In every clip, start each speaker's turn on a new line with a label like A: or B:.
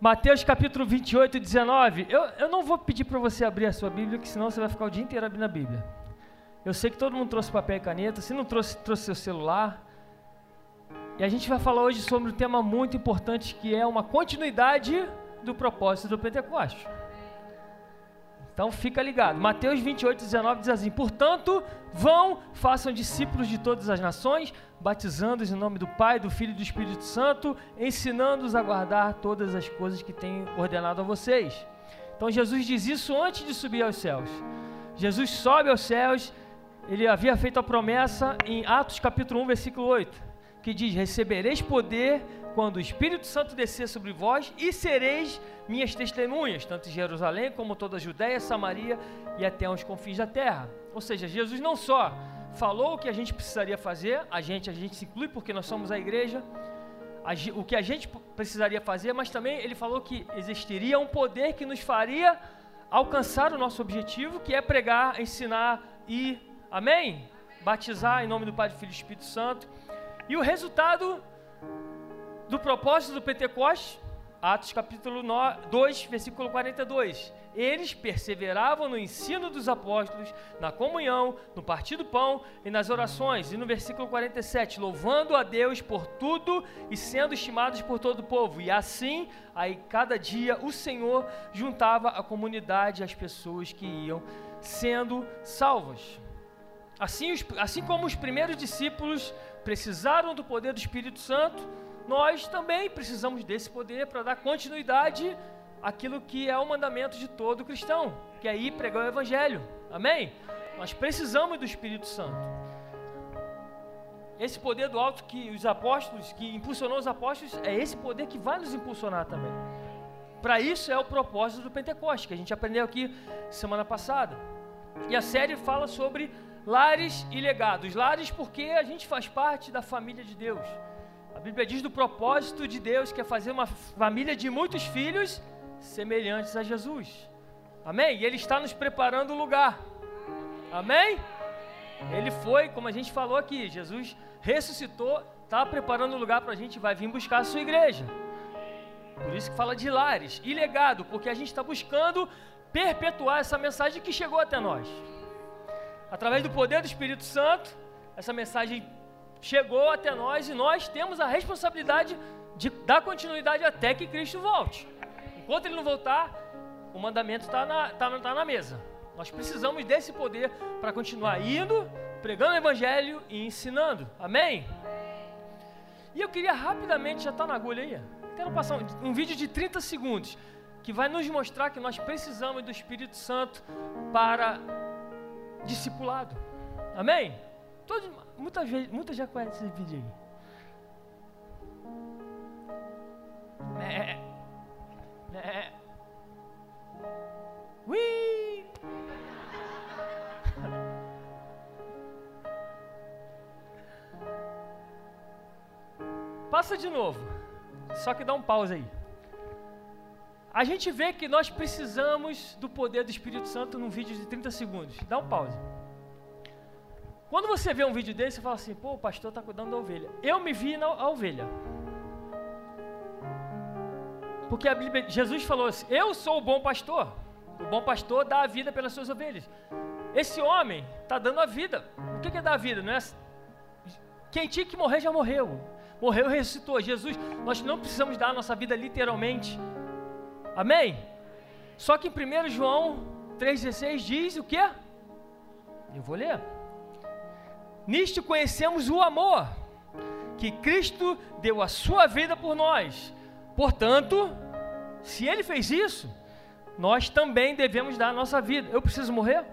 A: Mateus capítulo 28, 19. Eu, eu não vou pedir para você abrir a sua Bíblia, que senão você vai ficar o dia inteiro abrindo a Bíblia. Eu sei que todo mundo trouxe papel e caneta. Se não trouxe, trouxe seu celular. E a gente vai falar hoje sobre um tema muito importante que é uma continuidade do propósito do Pentecostes. Então fica ligado. Mateus 28, 19 diz assim: Portanto, vão, façam discípulos de todas as nações, batizando-os em nome do Pai, do Filho e do Espírito Santo, ensinando-os a guardar todas as coisas que tenho ordenado a vocês. Então Jesus diz isso antes de subir aos céus. Jesus sobe aos céus, ele havia feito a promessa em Atos capítulo 1, versículo 8, que diz: Recebereis poder quando o Espírito Santo descer sobre vós e sereis minhas testemunhas, tanto em Jerusalém como toda a Judéia, Samaria e até os confins da terra. Ou seja, Jesus não só falou o que a gente precisaria fazer, a gente, a gente se inclui porque nós somos a igreja, a, o que a gente precisaria fazer, mas também ele falou que existiria um poder que nos faria alcançar o nosso objetivo, que é pregar, ensinar e, amém? Batizar em nome do Pai, do Filho e do Espírito Santo. E o resultado do propósito do Pentecostes Atos capítulo 2, versículo 42. Eles perseveravam no ensino dos apóstolos, na comunhão, no partir do pão e nas orações. E no versículo 47, louvando a Deus por tudo e sendo estimados por todo o povo. E assim, aí cada dia o Senhor juntava a comunidade, as pessoas que iam sendo salvas. Assim, assim como os primeiros discípulos precisaram do poder do Espírito Santo, nós também precisamos desse poder para dar continuidade àquilo que é o mandamento de todo cristão, que é ir pregar o Evangelho. Amém? Nós precisamos do Espírito Santo. Esse poder do alto que os apóstolos, que impulsionou os apóstolos, é esse poder que vai nos impulsionar também. Para isso é o propósito do Pentecoste, que a gente aprendeu aqui semana passada. E a série fala sobre lares e legados. Lares porque a gente faz parte da família de Deus. A Bíblia diz do propósito de Deus, que é fazer uma família de muitos filhos semelhantes a Jesus. Amém? E Ele está nos preparando o lugar. Amém? Ele foi, como a gente falou aqui, Jesus ressuscitou, está preparando o lugar para a gente, vai vir buscar a sua igreja. Por isso que fala de lares e legado, porque a gente está buscando perpetuar essa mensagem que chegou até nós. Através do poder do Espírito Santo, essa mensagem chegou até nós e nós temos a responsabilidade de dar continuidade até que Cristo volte. Enquanto ele não voltar, o mandamento está na, tá, tá na mesa. Nós precisamos desse poder para continuar indo, pregando o Evangelho e ensinando. Amém? E eu queria rapidamente, já está na agulha aí, quero passar um, um vídeo de 30 segundos que vai nos mostrar que nós precisamos do Espírito Santo para discipulado. Amém? Todo, muita, gente, muita já conhece esse vídeo aí. É. É. Ui! Passa de novo. Só que dá um pause aí. A gente vê que nós precisamos do poder do Espírito Santo num vídeo de 30 segundos. Dá um pause. Quando você vê um vídeo desse, você fala assim: pô, o pastor está cuidando da ovelha. Eu me vi na ovelha. Porque Bíblia, Jesus falou assim: Eu sou o bom pastor. O bom pastor dá a vida pelas suas ovelhas. Esse homem está dando a vida. O que é dar a vida? Não é? Quem tinha que morrer já morreu. Morreu e ressuscitou. Jesus, nós não precisamos dar a nossa vida literalmente. Amém? Só que em 1 João 3,16 diz o que? Eu vou ler. Nisto conhecemos o amor, que Cristo deu a sua vida por nós. Portanto, se Ele fez isso, nós também devemos dar a nossa vida. Eu preciso morrer?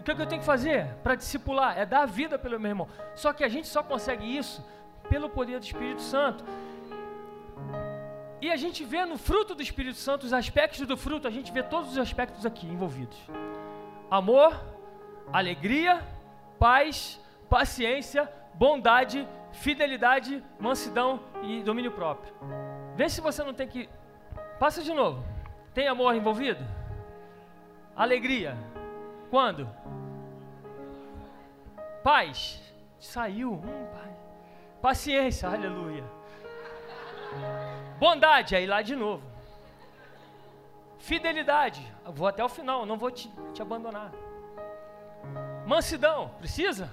A: O que, é que eu tenho que fazer para discipular? É dar a vida pelo meu irmão. Só que a gente só consegue isso pelo poder do Espírito Santo. E a gente vê no fruto do Espírito Santo, os aspectos do fruto, a gente vê todos os aspectos aqui envolvidos: amor, alegria, paz, paciência, bondade, fidelidade, mansidão e domínio próprio. Vê se você não tem que. Passa de novo. Tem amor envolvido? Alegria. Quando? Paz. Saiu. Hum, pai. Paciência. Aleluia. Bondade, aí lá de novo. Fidelidade, eu vou até o final, não vou te, te abandonar. Mansidão, precisa?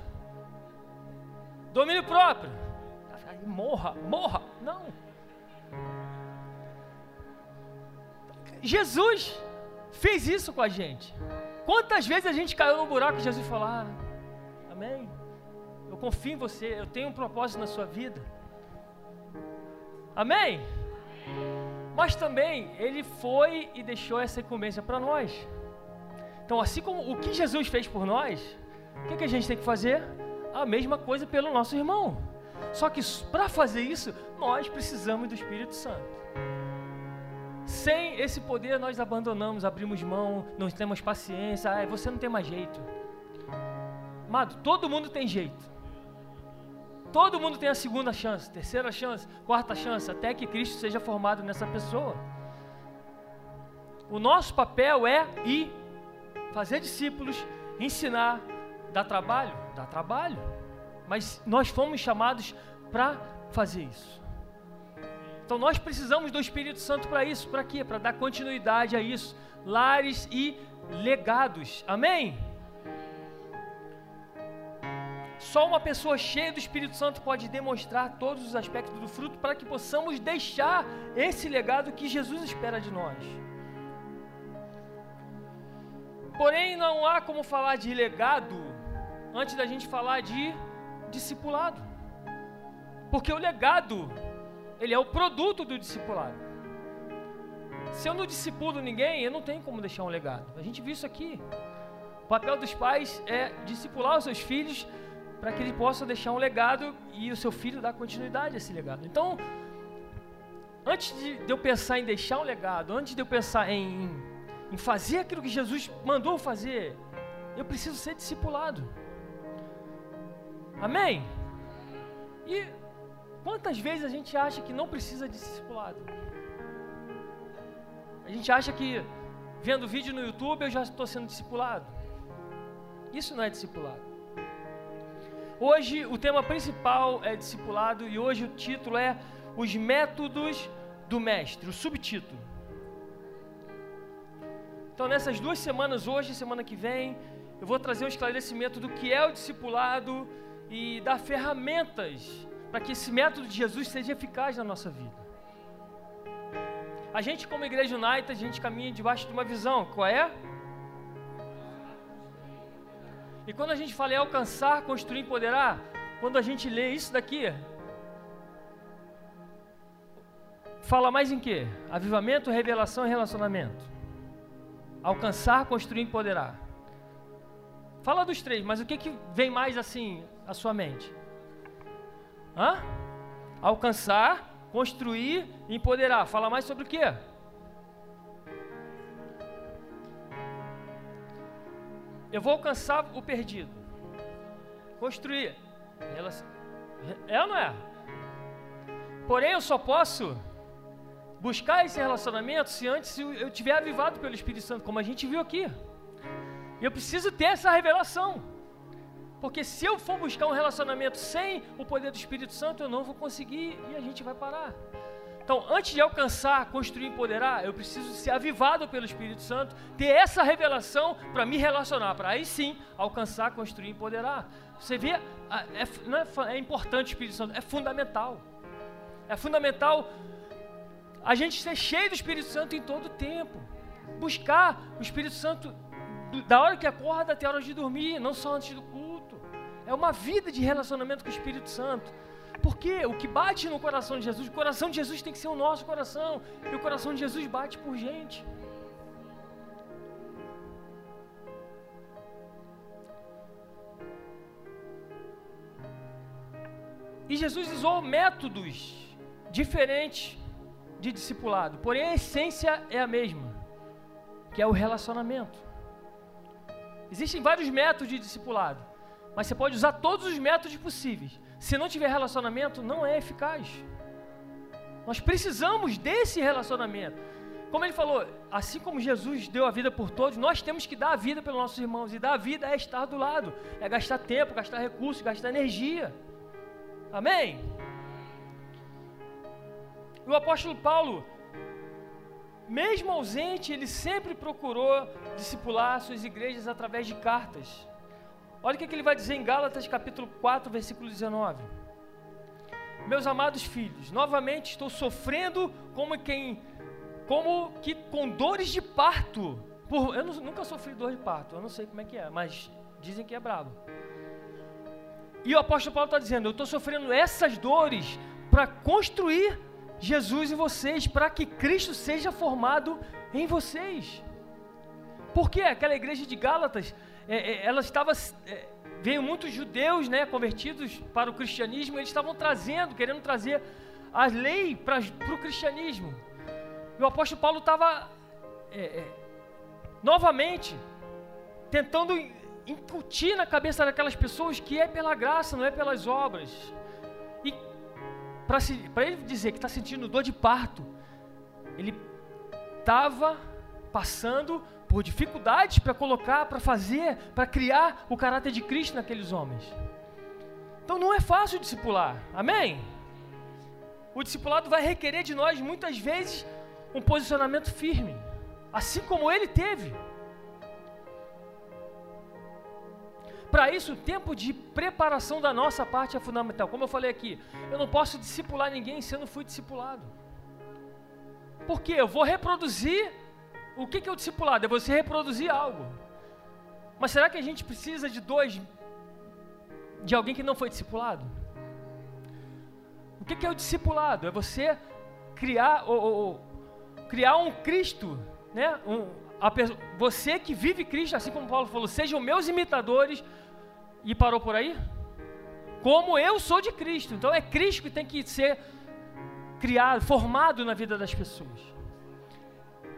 A: Domínio próprio, morra, morra, não. Jesus fez isso com a gente. Quantas vezes a gente caiu no buraco e Jesus falou: ah, Amém. Eu confio em você, eu tenho um propósito na sua vida. Amém? Mas também ele foi e deixou essa incumbência para nós. Então, assim como o que Jesus fez por nós, o que, que a gente tem que fazer? A mesma coisa pelo nosso irmão. Só que para fazer isso, nós precisamos do Espírito Santo. Sem esse poder, nós abandonamos, abrimos mão, não temos paciência. Ah, você não tem mais jeito. Amado, todo mundo tem jeito. Todo mundo tem a segunda chance, terceira chance, quarta chance, até que Cristo seja formado nessa pessoa. O nosso papel é ir fazer discípulos, ensinar, dar trabalho, dar trabalho. Mas nós fomos chamados para fazer isso. Então nós precisamos do Espírito Santo para isso, para quê? Para dar continuidade a isso, lares e legados. Amém? Só uma pessoa cheia do Espírito Santo pode demonstrar todos os aspectos do fruto para que possamos deixar esse legado que Jesus espera de nós. Porém, não há como falar de legado antes da gente falar de discipulado. Porque o legado, ele é o produto do discipulado. Se eu não discipulo ninguém, eu não tenho como deixar um legado. A gente viu isso aqui. O papel dos pais é discipular os seus filhos para que ele possa deixar um legado e o seu filho dar continuidade a esse legado. Então, antes de eu pensar em deixar um legado, antes de eu pensar em, em fazer aquilo que Jesus mandou fazer, eu preciso ser discipulado. Amém? E quantas vezes a gente acha que não precisa de discipulado? A gente acha que vendo vídeo no YouTube eu já estou sendo discipulado. Isso não é discipulado. Hoje o tema principal é discipulado e hoje o título é Os Métodos do Mestre, o subtítulo. Então, nessas duas semanas, hoje e semana que vem, eu vou trazer um esclarecimento do que é o discipulado e dar ferramentas para que esse método de Jesus seja eficaz na nossa vida. A gente, como Igreja United, a gente caminha debaixo de uma visão, qual é? E quando a gente fala em alcançar, construir, empoderar, quando a gente lê isso daqui, fala mais em quê? Avivamento, revelação e relacionamento. Alcançar, construir, empoderar. Fala dos três, mas o que, que vem mais assim à sua mente? Hã? Alcançar, construir empoderar. Fala mais sobre o quê? Eu vou alcançar o perdido. Construir. É ou não é? Porém, eu só posso buscar esse relacionamento se antes eu tiver avivado pelo Espírito Santo, como a gente viu aqui. Eu preciso ter essa revelação. Porque se eu for buscar um relacionamento sem o poder do Espírito Santo, eu não vou conseguir e a gente vai parar. Então, antes de alcançar, construir empoderar, eu preciso ser avivado pelo Espírito Santo, ter essa revelação para me relacionar, para aí sim alcançar, construir empoderar. Você vê, é, é, é importante o Espírito Santo, é fundamental. É fundamental a gente ser cheio do Espírito Santo em todo o tempo. Buscar o Espírito Santo da hora que acorda até a hora de dormir, não só antes do culto. É uma vida de relacionamento com o Espírito Santo. Porque o que bate no coração de Jesus, o coração de Jesus tem que ser o nosso coração. E o coração de Jesus bate por gente. E Jesus usou métodos diferentes de discipulado, porém a essência é a mesma, que é o relacionamento. Existem vários métodos de discipulado, mas você pode usar todos os métodos possíveis. Se não tiver relacionamento, não é eficaz. Nós precisamos desse relacionamento. Como ele falou, assim como Jesus deu a vida por todos, nós temos que dar a vida pelos nossos irmãos. E dar a vida é estar do lado, é gastar tempo, gastar recursos, gastar energia. Amém? o apóstolo Paulo, mesmo ausente, ele sempre procurou discipular suas igrejas através de cartas. Olha o que, ele vai dizer em Gálatas capítulo 4, versículo 19. Meus amados filhos, novamente estou sofrendo como quem, como que com dores de parto. Por, eu não, nunca sofri dor de parto, eu não sei como é que é, mas dizem que é brabo. E o apóstolo Paulo está dizendo: Eu estou sofrendo essas dores para construir Jesus em vocês, para que Cristo seja formado em vocês. Porque aquela igreja de Gálatas, é, é, ela estava. É, veio muitos judeus né, convertidos para o cristianismo, eles estavam trazendo, querendo trazer a lei para o cristianismo. E o apóstolo Paulo estava é, é, novamente tentando incutir na cabeça daquelas pessoas que é pela graça, não é pelas obras. E para ele dizer que está sentindo dor de parto, ele estava passando por dificuldades para colocar, para fazer, para criar o caráter de Cristo naqueles homens. Então não é fácil discipular, amém? O discipulado vai requerer de nós muitas vezes um posicionamento firme, assim como ele teve. Para isso, o tempo de preparação da nossa parte é fundamental. Como eu falei aqui, eu não posso discipular ninguém se eu não fui discipulado. Porque eu vou reproduzir o que, é o discipulado? É você reproduzir algo. Mas será que a gente precisa de dois, de alguém que não foi discipulado? O que, que é o discipulado? É você criar, ou, ou, criar um Cristo, né? Um, a, você que vive Cristo, assim como Paulo falou, sejam meus imitadores, e parou por aí? Como eu sou de Cristo. Então é Cristo que tem que ser criado, formado na vida das pessoas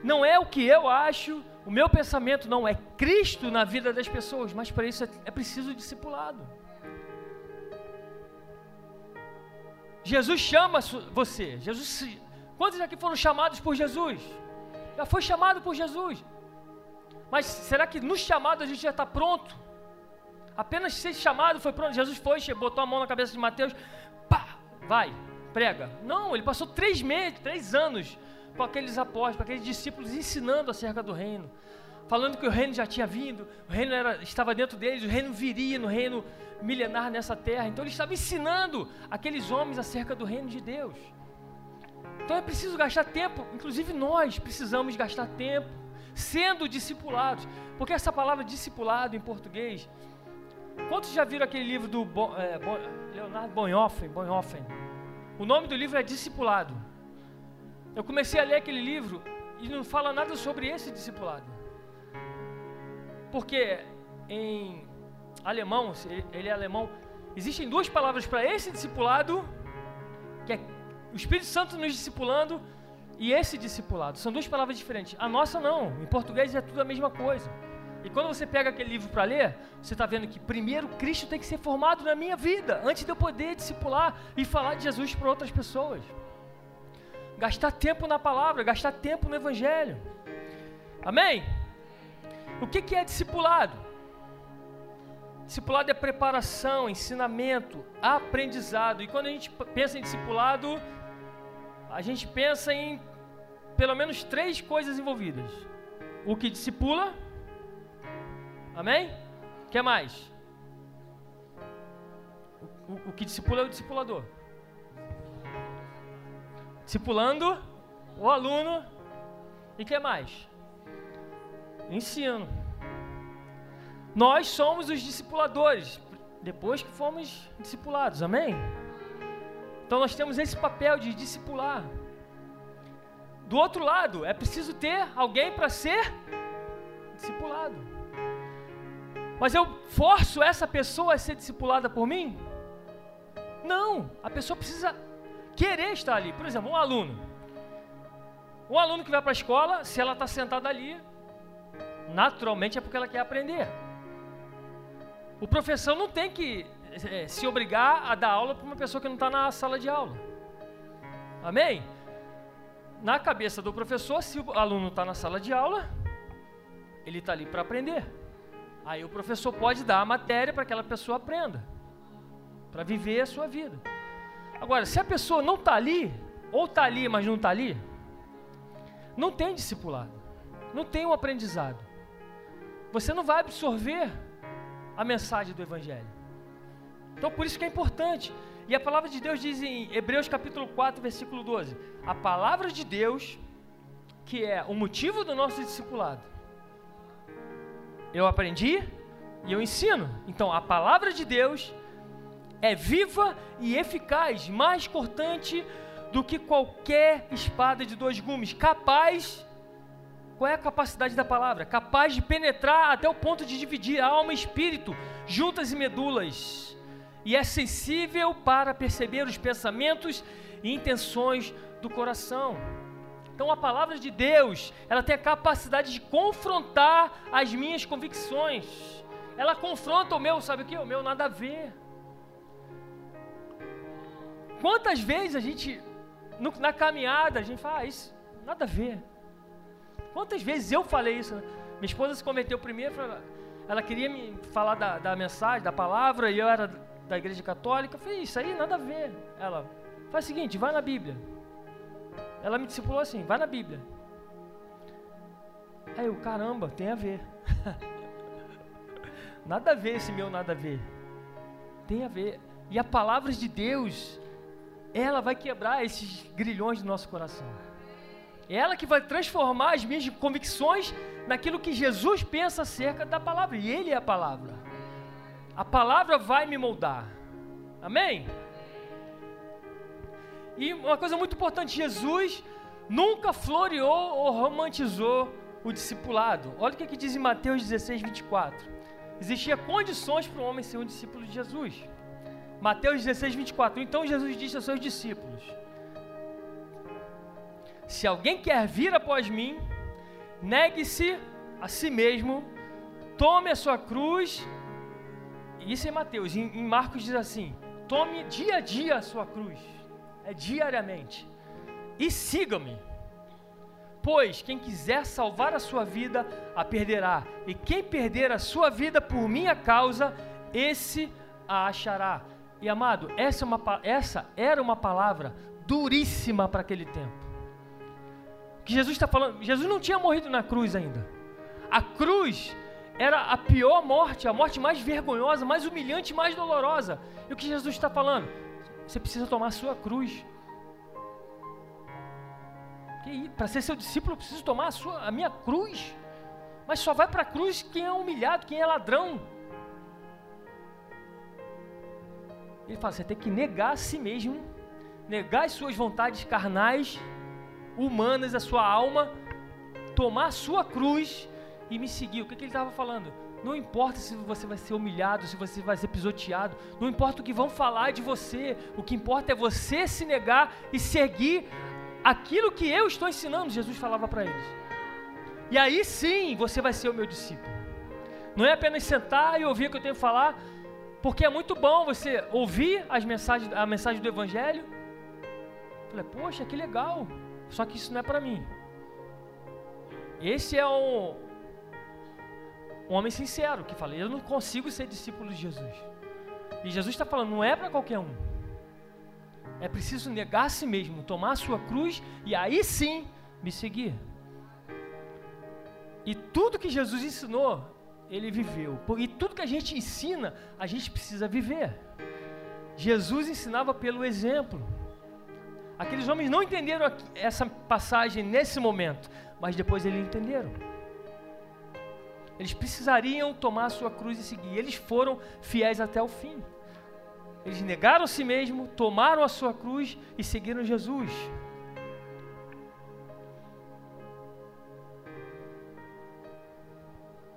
A: não é o que eu acho, o meu pensamento não é Cristo na vida das pessoas, mas para isso é, é preciso discipulado. Jesus chama você. Jesus, quantos aqui foram chamados por Jesus? Já foi chamado por Jesus. Mas será que no chamado a gente já está pronto? Apenas ser chamado foi pronto. Jesus foi, botou a mão na cabeça de Mateus, pá, vai, prega. Não, ele passou três meses, três anos com aqueles apóstolos, com aqueles discípulos ensinando acerca do reino, falando que o reino já tinha vindo, o reino era, estava dentro deles, o reino viria no reino milenar nessa terra. Então ele estava ensinando aqueles homens acerca do reino de Deus. Então é preciso gastar tempo, inclusive nós precisamos gastar tempo sendo discipulados, porque essa palavra discipulado em português, quantos já viram aquele livro do Bo, é, Bo, Leonardo Bonhoeffer? O nome do livro é Discipulado. Eu comecei a ler aquele livro e não fala nada sobre esse discipulado. Porque em alemão, ele é alemão, existem duas palavras para esse discipulado, que é o Espírito Santo nos discipulando e esse discipulado. São duas palavras diferentes. A nossa não, em português é tudo a mesma coisa. E quando você pega aquele livro para ler, você está vendo que primeiro Cristo tem que ser formado na minha vida, antes de eu poder discipular e falar de Jesus para outras pessoas gastar tempo na palavra, gastar tempo no Evangelho. Amém? O que, que é discipulado? Discipulado é preparação, ensinamento, aprendizado. E quando a gente pensa em discipulado, a gente pensa em pelo menos três coisas envolvidas: o que discipula, amém? O que mais? O, o, o que discipula é o discipulador discipulando o aluno e que mais? Ensino. Nós somos os discipuladores depois que fomos discipulados, amém? Então nós temos esse papel de discipular. Do outro lado, é preciso ter alguém para ser discipulado. Mas eu forço essa pessoa a ser discipulada por mim? Não, a pessoa precisa querer estar ali. Por exemplo, um aluno. Um aluno que vai para a escola, se ela está sentada ali, naturalmente é porque ela quer aprender. O professor não tem que é, se obrigar a dar aula para uma pessoa que não está na sala de aula. Amém? Na cabeça do professor, se o aluno está na sala de aula, ele está ali para aprender. Aí o professor pode dar a matéria para que aquela pessoa aprenda, para viver a sua vida. Agora, se a pessoa não está ali, ou está ali, mas não está ali, não tem discipulado, não tem um aprendizado. Você não vai absorver a mensagem do Evangelho. Então, por isso que é importante. E a palavra de Deus diz em Hebreus capítulo 4, versículo 12: A palavra de Deus, que é o motivo do nosso discipulado, eu aprendi e eu ensino. Então, a palavra de Deus é viva e eficaz, mais cortante do que qualquer espada de dois gumes, capaz. Qual é a capacidade da palavra? Capaz de penetrar até o ponto de dividir alma e espírito, juntas e medulas, e é sensível para perceber os pensamentos e intenções do coração. Então a palavra de Deus, ela tem a capacidade de confrontar as minhas convicções. Ela confronta o meu, sabe o que? O meu nada a ver. Quantas vezes a gente, no, na caminhada, a gente fala, ah, isso, nada a ver. Quantas vezes eu falei isso? Né? Minha esposa se cometeu primeiro, ela queria me falar da, da mensagem, da palavra, e eu era da igreja católica. Eu falei, isso aí nada a ver. Ela, faz o seguinte, vai na Bíblia. Ela me discipulou assim, vai na Bíblia. Aí eu, caramba, tem a ver. nada a ver esse meu nada a ver. Tem a ver. E a palavra de Deus, ela vai quebrar esses grilhões do nosso coração. É ela que vai transformar as minhas convicções naquilo que Jesus pensa acerca da palavra. E Ele é a palavra. A palavra vai me moldar. Amém? E uma coisa muito importante: Jesus nunca floreou ou romantizou o discipulado. Olha o que, que diz em Mateus 16, 24. Existia condições para o homem ser um discípulo de Jesus. Mateus 16, 24. Então Jesus disse aos seus discípulos: Se alguém quer vir após mim, negue-se a si mesmo, tome a sua cruz. Isso é Mateus. Em, em Marcos diz assim: Tome dia a dia a sua cruz. É diariamente. E siga-me. Pois quem quiser salvar a sua vida, a perderá. E quem perder a sua vida por minha causa, esse a achará. E amado, essa, é uma, essa era uma palavra duríssima para aquele tempo. Que Jesus está falando, Jesus não tinha morrido na cruz ainda. A cruz era a pior morte, a morte mais vergonhosa, mais humilhante, mais dolorosa. E o que Jesus está falando? Você precisa tomar a sua cruz. Para ser seu discípulo, eu preciso tomar a, sua, a minha cruz. Mas só vai para a cruz quem é humilhado, quem é ladrão, Ele fala: você tem que negar a si mesmo, negar as suas vontades carnais, humanas, a sua alma, tomar a sua cruz e me seguir. O que, que ele estava falando? Não importa se você vai ser humilhado, se você vai ser pisoteado, não importa o que vão falar de você, o que importa é você se negar e seguir aquilo que eu estou ensinando, Jesus falava para eles. E aí sim você vai ser o meu discípulo. Não é apenas sentar e ouvir o que eu tenho que falar, porque é muito bom você ouvir as mensagens, a mensagem do Evangelho. Falei, poxa, que legal. Só que isso não é para mim. Esse é um, um homem sincero que fala: Eu não consigo ser discípulo de Jesus. E Jesus está falando: Não é para qualquer um. É preciso negar a si mesmo, tomar a sua cruz e aí sim me seguir. E tudo que Jesus ensinou ele viveu. E tudo que a gente ensina, a gente precisa viver. Jesus ensinava pelo exemplo. Aqueles homens não entenderam essa passagem nesse momento, mas depois eles entenderam. Eles precisariam tomar a sua cruz e seguir. Eles foram fiéis até o fim. Eles negaram a si mesmo, tomaram a sua cruz e seguiram Jesus.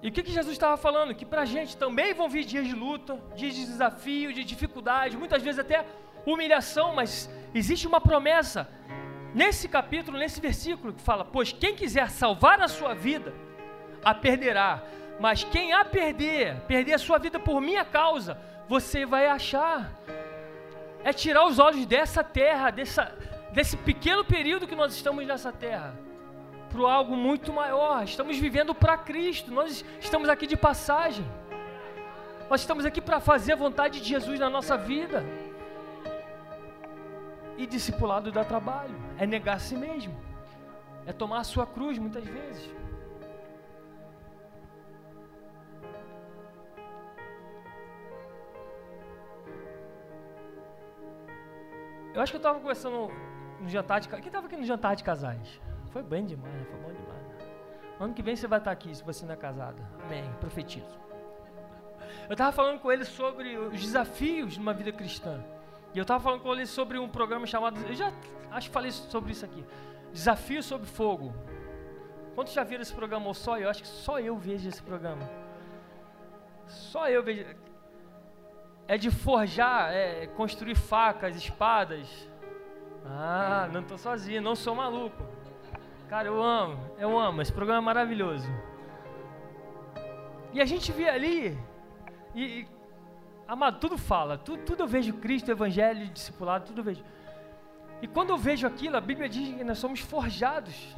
A: E o que, que Jesus estava falando? Que para a gente também vão vir dias de luta, dias de desafio, de dificuldade, muitas vezes até humilhação, mas existe uma promessa nesse capítulo, nesse versículo, que fala: Pois quem quiser salvar a sua vida, a perderá, mas quem a perder, perder a sua vida por minha causa, você vai achar. É tirar os olhos dessa terra, dessa, desse pequeno período que nós estamos nessa terra para algo muito maior. Estamos vivendo para Cristo. Nós estamos aqui de passagem. Nós estamos aqui para fazer a vontade de Jesus na nossa vida. E discipulado dá trabalho, é negar a si mesmo, é tomar a sua cruz muitas vezes. Eu acho que eu estava conversando no jantar de Quem estava aqui no jantar de casais? Foi bem demais, né? foi bom demais. Né? Ano que vem você vai estar aqui se você não é casada. Amém. Profetizo. Eu estava falando com ele sobre os desafios de uma vida cristã. E eu estava falando com ele sobre um programa chamado. Eu já acho que falei sobre isso aqui. Desafio sobre fogo. Quantos já viram esse programa ou só eu? Acho que só eu vejo esse programa. Só eu vejo é de forjar, é construir facas, espadas. Ah, não estou sozinho, não sou maluco. Cara, eu amo, eu amo, esse programa é maravilhoso. E a gente vê ali, e, e amado, tudo fala, tudo, tudo eu vejo Cristo, Evangelho, discipulado, tudo eu vejo. E quando eu vejo aquilo, a Bíblia diz que nós somos forjados.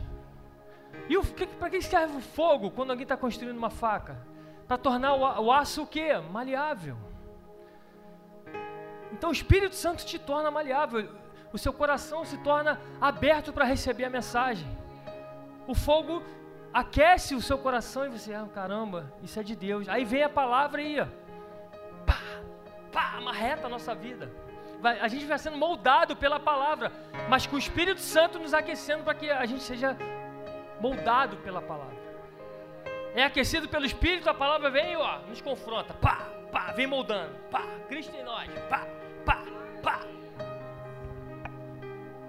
A: E para que serve o fogo quando alguém está construindo uma faca? Para tornar o, o aço o quê? Maleável. Então o Espírito Santo te torna maleável, o seu coração se torna aberto para receber a mensagem. O fogo aquece o seu coração e você, ah, caramba, isso é de Deus. Aí vem a palavra e pá, pá, amarreta a nossa vida. Vai, a gente vai sendo moldado pela palavra, mas com o Espírito Santo nos aquecendo para que a gente seja moldado pela palavra. É aquecido pelo Espírito, a palavra vem e ó, nos confronta, pá, pá, vem moldando, pá, Cristo em nós, pá, pá, pá.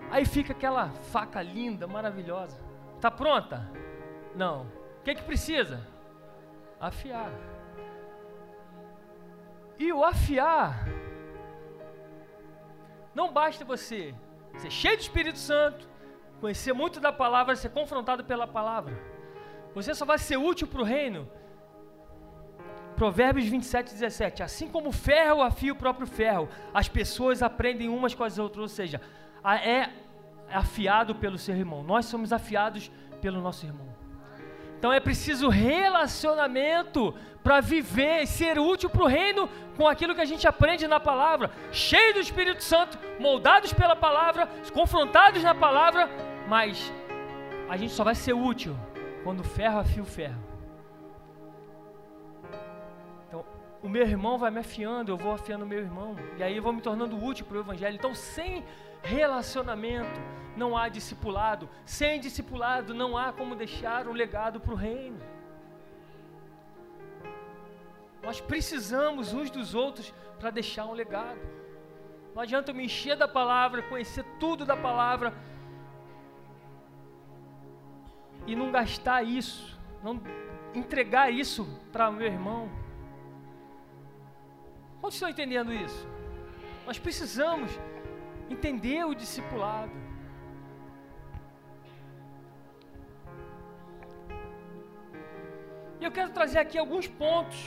A: Aí fica aquela faca linda, maravilhosa. Tá pronta? Não. O que que precisa? Afiar. E o afiar não basta você ser cheio do Espírito Santo, conhecer muito da palavra, ser confrontado pela palavra. Você só vai ser útil para o reino Provérbios 27, 17. Assim como o ferro afia o próprio ferro, as pessoas aprendem umas com as outras, ou seja, é afiado pelo seu irmão. Nós somos afiados pelo nosso irmão. Então é preciso relacionamento para viver e ser útil para o reino com aquilo que a gente aprende na palavra, cheio do Espírito Santo, moldados pela palavra, confrontados na palavra, mas a gente só vai ser útil quando o ferro afia o ferro. o meu irmão vai me afiando, eu vou afiando o meu irmão, e aí eu vou me tornando útil para o Evangelho. Então, sem relacionamento não há discipulado, sem discipulado não há como deixar um legado para o reino. Nós precisamos uns dos outros para deixar um legado. Não adianta eu me encher da palavra, conhecer tudo da palavra e não gastar isso, não entregar isso para meu irmão. Quantos estão entendendo isso? Nós precisamos entender o discipulado. E eu quero trazer aqui alguns pontos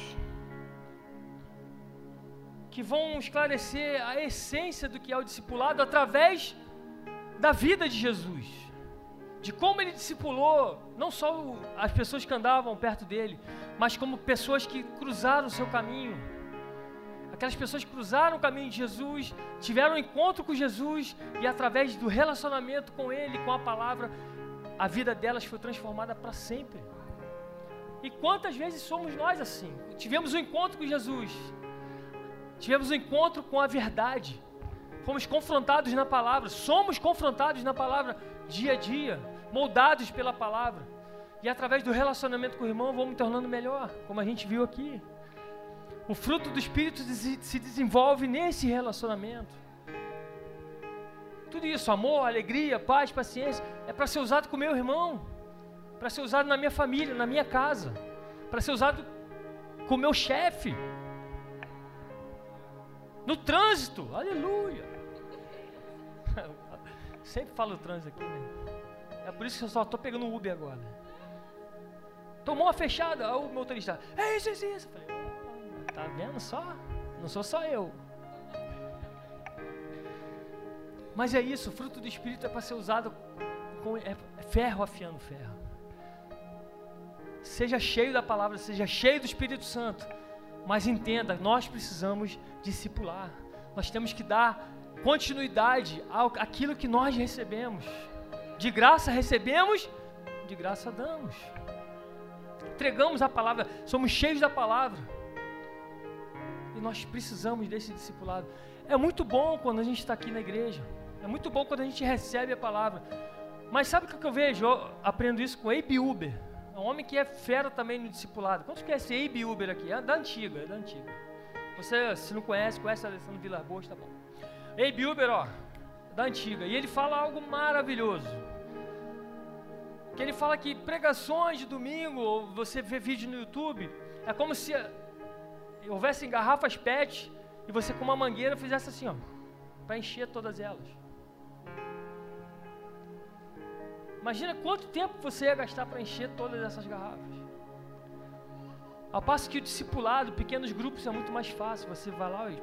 A: que vão esclarecer a essência do que é o discipulado através da vida de Jesus. De como ele discipulou não só as pessoas que andavam perto dele, mas como pessoas que cruzaram o seu caminho Aquelas pessoas cruzaram o caminho de Jesus, tiveram um encontro com Jesus e através do relacionamento com Ele, com a palavra, a vida delas foi transformada para sempre. E quantas vezes somos nós assim? Tivemos um encontro com Jesus, tivemos um encontro com a verdade, fomos confrontados na palavra, somos confrontados na palavra dia a dia, moldados pela palavra. E através do relacionamento com o irmão, vamos tornando melhor, como a gente viu aqui. O fruto do Espírito se desenvolve nesse relacionamento. Tudo isso, amor, alegria, paz, paciência, é para ser usado com meu irmão, para ser usado na minha família, na minha casa, para ser usado com meu chefe, no trânsito, aleluia. Sempre falo trânsito aqui, né? É por isso que eu só estou pegando o Uber agora. Tomou uma fechada, o motorista, é isso, é isso, é isso. Eu falei, Tá vendo só? Não sou só eu. Mas é isso, o fruto do Espírito é para ser usado com é, é ferro afiando ferro. Seja cheio da palavra, seja cheio do Espírito Santo. Mas entenda, nós precisamos discipular. Nós temos que dar continuidade ao, àquilo que nós recebemos. De graça recebemos, de graça damos. Entregamos a palavra, somos cheios da palavra. E nós precisamos desse discipulado. É muito bom quando a gente está aqui na igreja. É muito bom quando a gente recebe a palavra. Mas sabe o que eu vejo? Eu aprendo isso com Abe Uber. É um homem que é fera também no discipulado. Quantos conhecem Abe Uber aqui? É da antiga, é da antiga. Você, se não conhece, conhece Alessandro Vilar Boas, tá bom. Abe Uber, ó, da antiga. E ele fala algo maravilhoso. Que ele fala que pregações de domingo, ou você vê vídeo no YouTube, é como se houvessem garrafas PET e você com uma mangueira fizesse assim, ó, para encher todas elas. Imagina quanto tempo você ia gastar para encher todas essas garrafas. Ao passo que o discipulado, pequenos grupos, é muito mais fácil. Você vai lá e.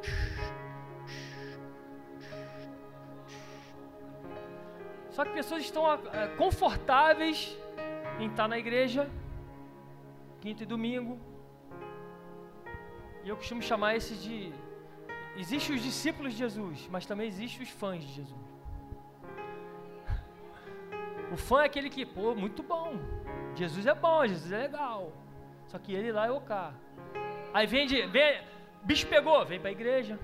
A: Só que pessoas estão é, confortáveis em estar na igreja, quinta e domingo. E eu costumo chamar esses de. Existem os discípulos de Jesus, mas também existem os fãs de Jesus. O fã é aquele que, pô, muito bom. Jesus é bom, Jesus é legal. Só que ele lá é o cá. Aí vem de. Vem, bicho pegou, vem para a igreja.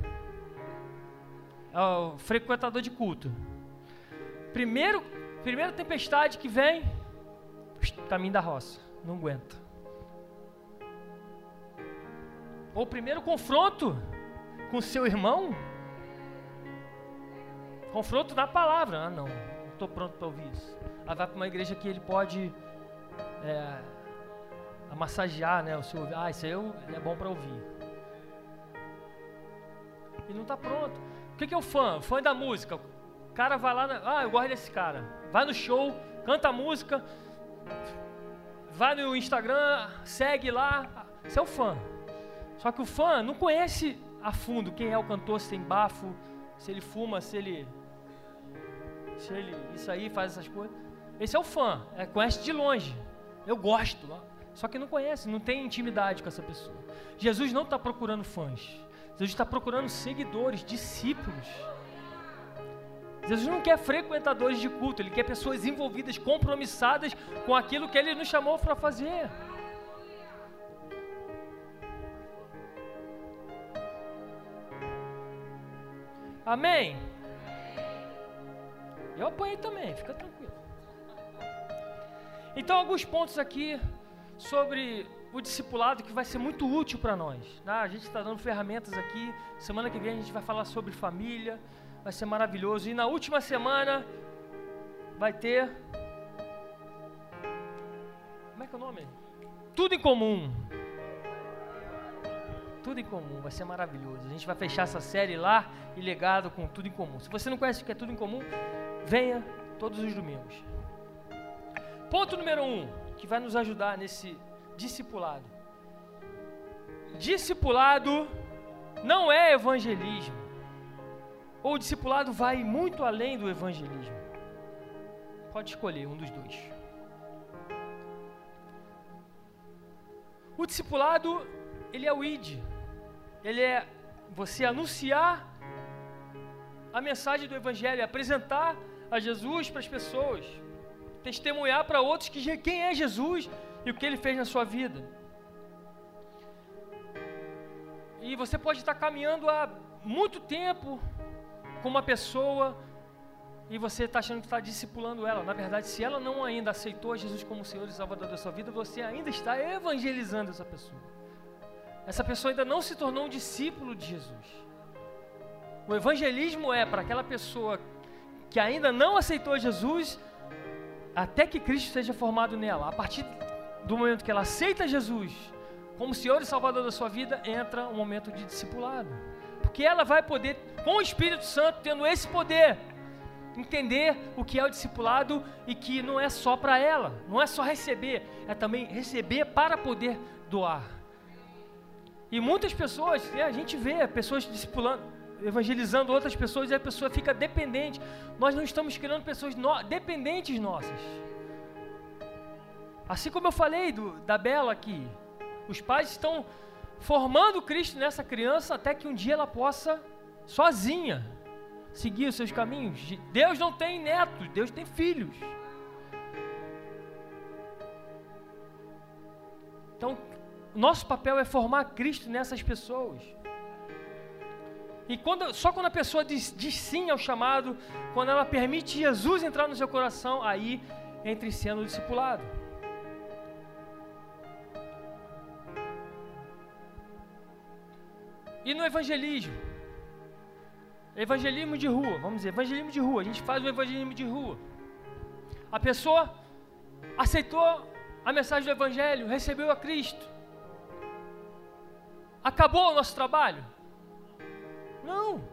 A: É o frequentador de culto. Primeiro, primeira tempestade que vem, caminho da roça. Não aguenta. Ou o primeiro confronto com seu irmão. Confronto da palavra. Ah, não, não estou pronto para ouvir isso. Aí vai para uma igreja que ele pode é, massagear né, o seu. Ah, isso aí é bom para ouvir. E não está pronto. O que, que é o fã? O fã é da música. O cara vai lá, na, ah, eu gosto desse cara. Vai no show, canta a música, vai no Instagram, segue lá. Isso é o fã. Só que o fã não conhece a fundo quem é o cantor, se tem bafo, se ele fuma, se ele. Se ele. Isso aí, faz essas coisas. Esse é o fã, é, conhece de longe. Eu gosto. Só que não conhece, não tem intimidade com essa pessoa. Jesus não está procurando fãs. Jesus está procurando seguidores, discípulos. Jesus não quer frequentadores de culto, ele quer pessoas envolvidas, compromissadas com aquilo que ele nos chamou para fazer. Amém? Eu apanhei também, fica tranquilo. Então, alguns pontos aqui sobre o discipulado que vai ser muito útil para nós. Né? A gente está dando ferramentas aqui. Semana que vem a gente vai falar sobre família. Vai ser maravilhoso. E na última semana vai ter. Como é que é o nome? Tudo em comum. Tudo em comum, vai ser maravilhoso. A gente vai fechar essa série lá e legado com tudo em comum. Se você não conhece o que é tudo em comum, venha todos os domingos. Ponto número um que vai nos ajudar nesse discipulado. Discipulado não é evangelismo. Ou o discipulado vai muito além do evangelismo. Pode escolher um dos dois. O discipulado, ele é o id. Ele é você anunciar a mensagem do evangelho, apresentar a Jesus para as pessoas testemunhar para outros que quem é Jesus e o que ele fez na sua vida. E você pode estar caminhando há muito tempo com uma pessoa e você está achando que está discipulando ela. Na verdade, se ela não ainda aceitou Jesus como Senhor e Salvador da sua vida, você ainda está evangelizando essa pessoa. Essa pessoa ainda não se tornou um discípulo de Jesus. O evangelismo é para aquela pessoa que ainda não aceitou Jesus até que Cristo seja formado nela. A partir do momento que ela aceita Jesus como Senhor e Salvador da sua vida, entra um momento de discipulado. Porque ela vai poder, com o Espírito Santo, tendo esse poder, entender o que é o discipulado e que não é só para ela, não é só receber, é também receber para poder doar. E muitas pessoas, a gente vê pessoas discipulando, evangelizando outras pessoas e a pessoa fica dependente. Nós não estamos criando pessoas no, dependentes nossas. Assim como eu falei do, da Bela aqui, os pais estão formando Cristo nessa criança até que um dia ela possa, sozinha, seguir os seus caminhos. Deus não tem netos, Deus tem filhos. Então, nosso papel é formar Cristo nessas pessoas. E quando, só quando a pessoa diz, diz, sim ao chamado, quando ela permite Jesus entrar no seu coração, aí entre sendo discipulado. E no evangelismo? Evangelismo de rua, vamos dizer, evangelismo de rua. A gente faz um evangelismo de rua. A pessoa aceitou a mensagem do evangelho, recebeu a Cristo. Acabou o nosso trabalho? Não.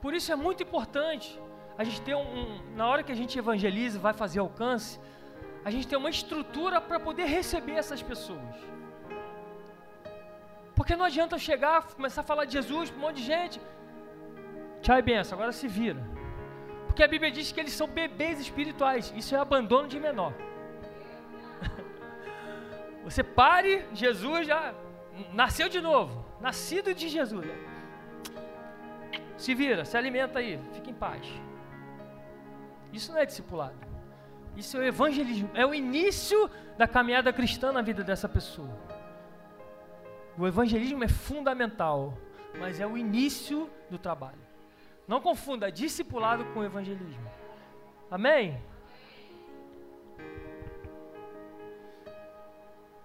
A: Por isso é muito importante a gente ter um, um na hora que a gente evangeliza, vai fazer alcance, a gente ter uma estrutura para poder receber essas pessoas. Porque não adianta eu chegar, começar a falar de Jesus para um monte de gente. Tchau e benção, agora se vira. Porque a Bíblia diz que eles são bebês espirituais. Isso é abandono de menor. Você pare, Jesus já nasceu de novo. Nascido de Jesus. Se vira, se alimenta aí, fica em paz. Isso não é discipulado. Isso é o evangelismo. É o início da caminhada cristã na vida dessa pessoa. O evangelismo é fundamental, mas é o início do trabalho. Não confunda discipulado com evangelismo. Amém?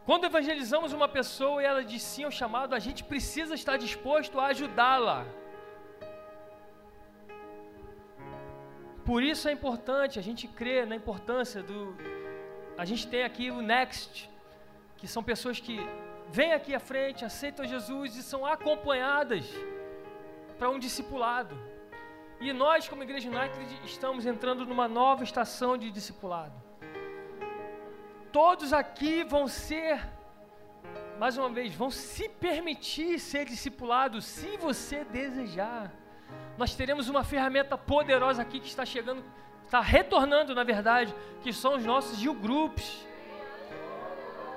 A: Quando evangelizamos uma pessoa e ela diz sim ao chamado, a gente precisa estar disposto a ajudá-la. Por isso é importante a gente crer na importância do. A gente tem aqui o Next, que são pessoas que vêm aqui à frente, aceitam Jesus e são acompanhadas para um discipulado. E nós, como Igreja United, estamos entrando numa nova estação de discipulado. Todos aqui vão ser, mais uma vez, vão se permitir ser discipulados se você desejar. Nós teremos uma ferramenta poderosa aqui que está chegando, está retornando, na verdade, que são os nossos you groups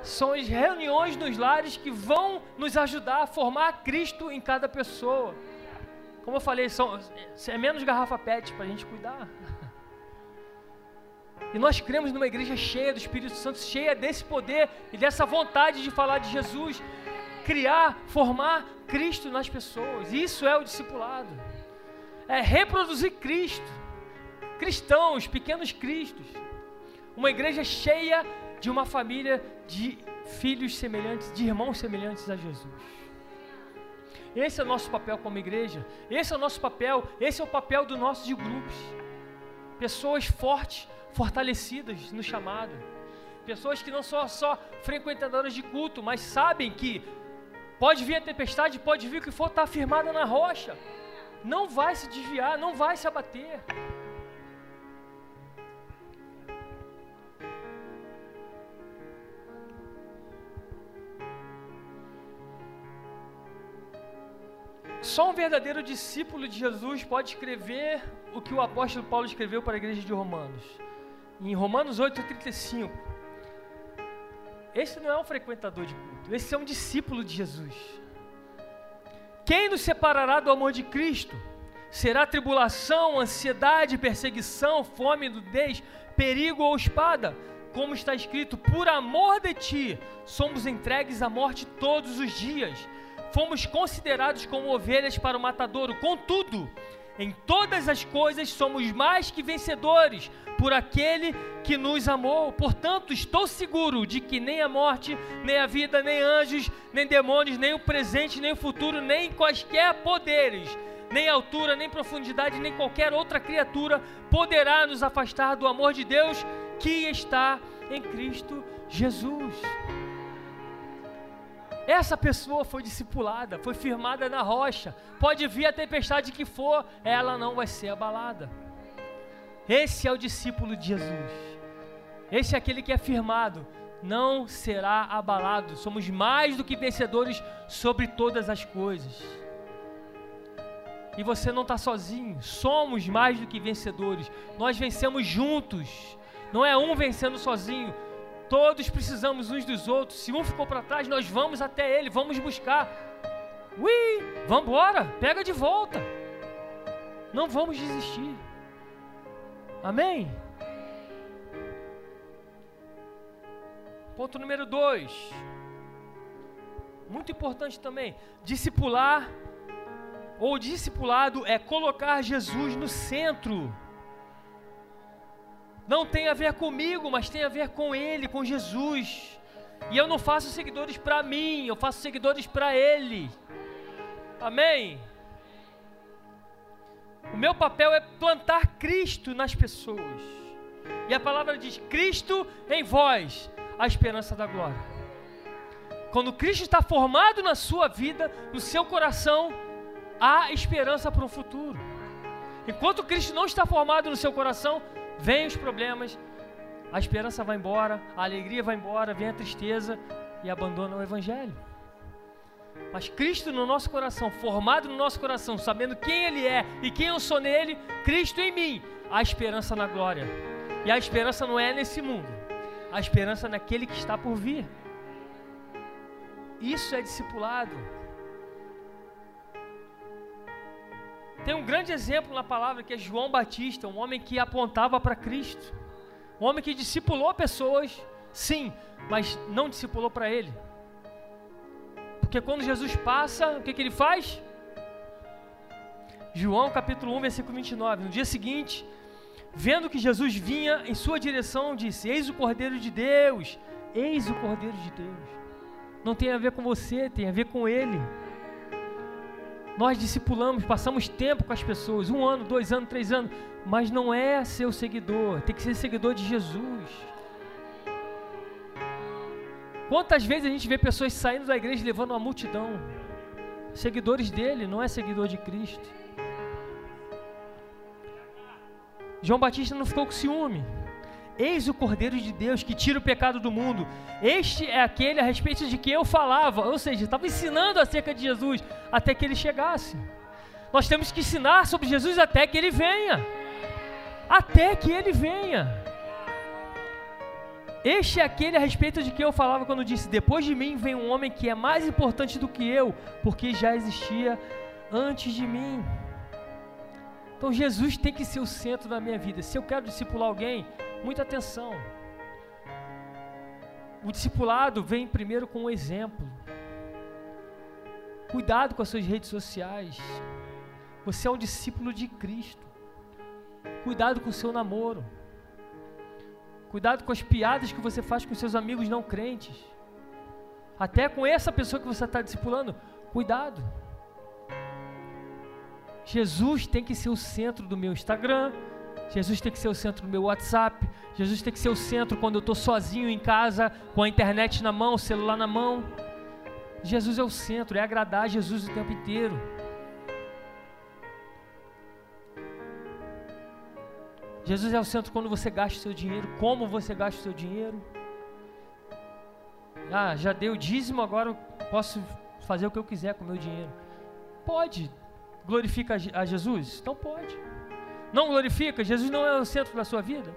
A: são as reuniões nos lares que vão nos ajudar a formar Cristo em cada pessoa. Como eu falei, são, é menos garrafa PET para a gente cuidar. E nós cremos numa igreja cheia do Espírito Santo, cheia desse poder e dessa vontade de falar de Jesus, criar, formar Cristo nas pessoas. Isso é o discipulado. É reproduzir Cristo. Cristãos, pequenos cristos. Uma igreja cheia de uma família de filhos semelhantes, de irmãos semelhantes a Jesus. Esse é o nosso papel como igreja. Esse é o nosso papel. Esse é o papel do nosso de grupos. Pessoas fortes, fortalecidas no chamado. Pessoas que não são só frequentadoras de culto, mas sabem que pode vir a tempestade, pode vir o que for, está firmada na rocha. Não vai se desviar, não vai se abater. Só um verdadeiro discípulo de Jesus pode escrever o que o apóstolo Paulo escreveu para a igreja de Romanos. Em Romanos 8,35. Esse não é um frequentador de culto, esse é um discípulo de Jesus. Quem nos separará do amor de Cristo? Será tribulação, ansiedade, perseguição, fome, nudez, perigo ou espada? Como está escrito, por amor de ti, somos entregues à morte todos os dias fomos considerados como ovelhas para o matadouro. Contudo, em todas as coisas somos mais que vencedores por aquele que nos amou. Portanto, estou seguro de que nem a morte, nem a vida, nem anjos, nem demônios, nem o presente, nem o futuro, nem quaisquer poderes, nem altura, nem profundidade, nem qualquer outra criatura poderá nos afastar do amor de Deus que está em Cristo Jesus. Essa pessoa foi discipulada, foi firmada na rocha. Pode vir a tempestade que for, ela não vai ser abalada. Esse é o discípulo de Jesus. Esse é aquele que é firmado, não será abalado. Somos mais do que vencedores sobre todas as coisas. E você não está sozinho. Somos mais do que vencedores. Nós vencemos juntos. Não é um vencendo sozinho Todos precisamos uns dos outros. Se um ficou para trás, nós vamos até ele, vamos buscar. Ui, vamos embora, pega de volta. Não vamos desistir. Amém? Ponto número dois. Muito importante também. Discipular ou discipulado é colocar Jesus no centro. Não tem a ver comigo, mas tem a ver com Ele, com Jesus. E eu não faço seguidores para mim, eu faço seguidores para Ele. Amém? O meu papel é plantar Cristo nas pessoas. E a palavra diz: Cristo em vós, a esperança da glória. Quando Cristo está formado na sua vida, no seu coração, há esperança para o futuro. Enquanto Cristo não está formado no seu coração, vem os problemas, a esperança vai embora, a alegria vai embora, vem a tristeza e abandona o Evangelho. Mas Cristo no nosso coração, formado no nosso coração, sabendo quem Ele é e quem eu sou nele, Cristo em mim, a esperança na glória. E a esperança não é nesse mundo, a esperança é naquele que está por vir. Isso é discipulado. Tem um grande exemplo na palavra que é João Batista, um homem que apontava para Cristo, um homem que discipulou pessoas, sim, mas não discipulou para ele. Porque quando Jesus passa, o que, que ele faz? João capítulo 1, versículo 29. No dia seguinte, vendo que Jesus vinha em sua direção, disse: Eis o Cordeiro de Deus, eis o Cordeiro de Deus. Não tem a ver com você, tem a ver com Ele. Nós discipulamos, passamos tempo com as pessoas, um ano, dois anos, três anos, mas não é seu seguidor, tem que ser seguidor de Jesus. Quantas vezes a gente vê pessoas saindo da igreja levando uma multidão, seguidores dele, não é seguidor de Cristo. João Batista não ficou com ciúme. Eis o Cordeiro de Deus que tira o pecado do mundo. Este é aquele a respeito de que eu falava, ou seja, estava ensinando acerca de Jesus até que ele chegasse. Nós temos que ensinar sobre Jesus até que ele venha. Até que ele venha. Este é aquele a respeito de que eu falava quando disse: Depois de mim vem um homem que é mais importante do que eu, porque já existia antes de mim. Então Jesus tem que ser o centro da minha vida. Se eu quero discipular alguém, muita atenção. O discipulado vem primeiro com um exemplo. Cuidado com as suas redes sociais. Você é um discípulo de Cristo. Cuidado com o seu namoro. Cuidado com as piadas que você faz com seus amigos não crentes. Até com essa pessoa que você está discipulando, cuidado. Jesus tem que ser o centro do meu Instagram, Jesus tem que ser o centro do meu WhatsApp, Jesus tem que ser o centro quando eu estou sozinho em casa, com a internet na mão, o celular na mão. Jesus é o centro, é agradar Jesus o tempo inteiro. Jesus é o centro quando você gasta o seu dinheiro, como você gasta o seu dinheiro. Ah, já dei o dízimo, agora posso fazer o que eu quiser com o meu dinheiro. Pode, glorifica a Jesus? Então pode. Não glorifica? Jesus não é o centro da sua vida?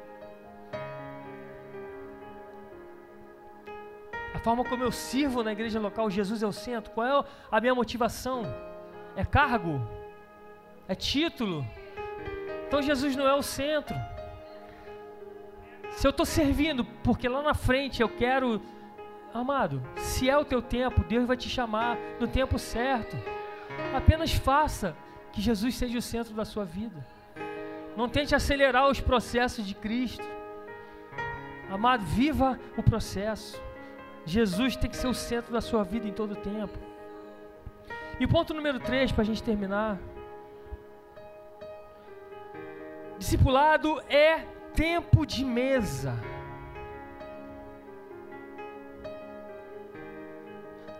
A: A forma como eu sirvo na igreja local, Jesus é o centro. Qual é a minha motivação? É cargo? É título? Então Jesus não é o centro. Se eu estou servindo porque lá na frente eu quero, amado, se é o teu tempo, Deus vai te chamar no tempo certo. Apenas faça que Jesus seja o centro da sua vida. Não tente acelerar os processos de Cristo. Amado, viva o processo. Jesus tem que ser o centro da sua vida em todo o tempo. E ponto número 3, para a gente terminar. Discipulado é tempo de mesa.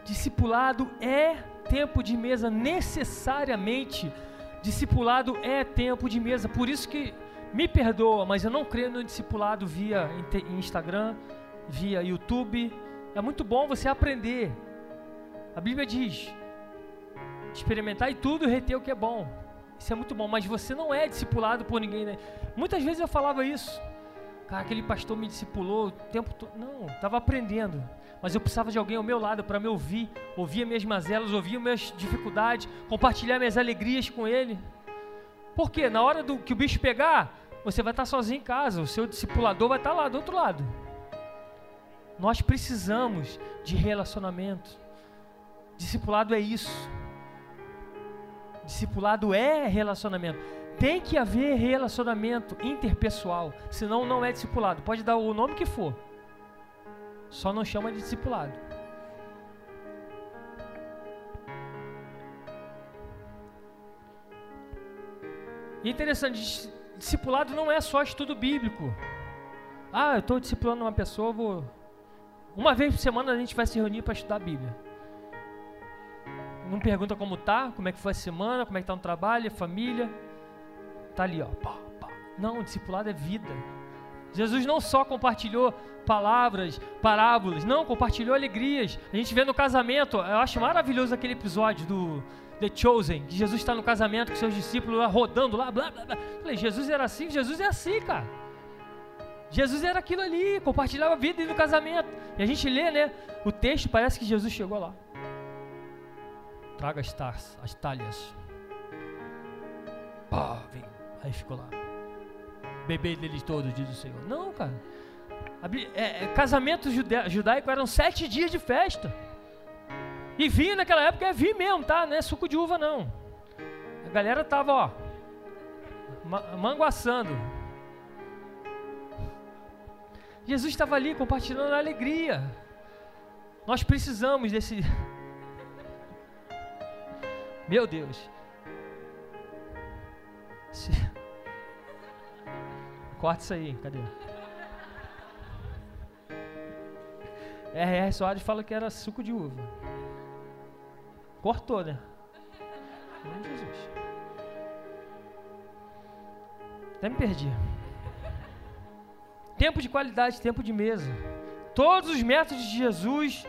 A: Discipulado é tempo de mesa necessariamente. Discipulado é tempo de mesa. Por isso que me perdoa, mas eu não creio no discipulado via Instagram, via YouTube. É muito bom você aprender. A Bíblia diz: experimentar e tudo reter o que é bom. Isso é muito bom, mas você não é discipulado por ninguém, né? Muitas vezes eu falava isso. Cara, aquele pastor me discipulou o tempo todo. Não, estava aprendendo mas eu precisava de alguém ao meu lado para me ouvir, ouvir minhas mazelas, ouvir minhas dificuldades, compartilhar minhas alegrias com Ele. Porque na hora do que o bicho pegar, você vai estar sozinho em casa, o seu discipulador vai estar lá do outro lado. Nós precisamos de relacionamento. Discipulado é isso. Discipulado é relacionamento. Tem que haver relacionamento interpessoal, senão não é discipulado. Pode dar o nome que for. Só não chama de discipulado. E interessante, discipulado não é só estudo bíblico. Ah, eu estou discipulando uma pessoa, vou. Uma vez por semana a gente vai se reunir para estudar a Bíblia. Não pergunta como tá, como é que foi a semana, como é que tá no trabalho, família. Tá ali, ó. Não, o discipulado é vida. Jesus não só compartilhou palavras, parábolas, não, compartilhou alegrias. A gente vê no casamento, eu acho maravilhoso aquele episódio do The Chosen, que Jesus está no casamento com seus discípulos lá rodando lá, blá blá blá. Falei, Jesus era assim, Jesus é assim, cara. Jesus era aquilo ali, compartilhava a vida no casamento. E a gente lê, né? O texto parece que Jesus chegou lá. Traga as, tas, as talhas. Pá, vem. Aí ficou lá. Bebê deles todos, diz o Senhor. Não, cara. É, é, casamento judaico eram sete dias de festa. E vinho naquela época é vinho mesmo, tá? Não é suco de uva, não. A galera tava, ó, manguaçando. Jesus estava ali compartilhando a alegria. Nós precisamos desse. Meu Deus. Se... Corta isso aí, cadê? R.R. Soares fala que era suco de uva. Cortou, né? Jesus. Até me perdi. Tempo de qualidade, tempo de mesa. Todos os métodos de Jesus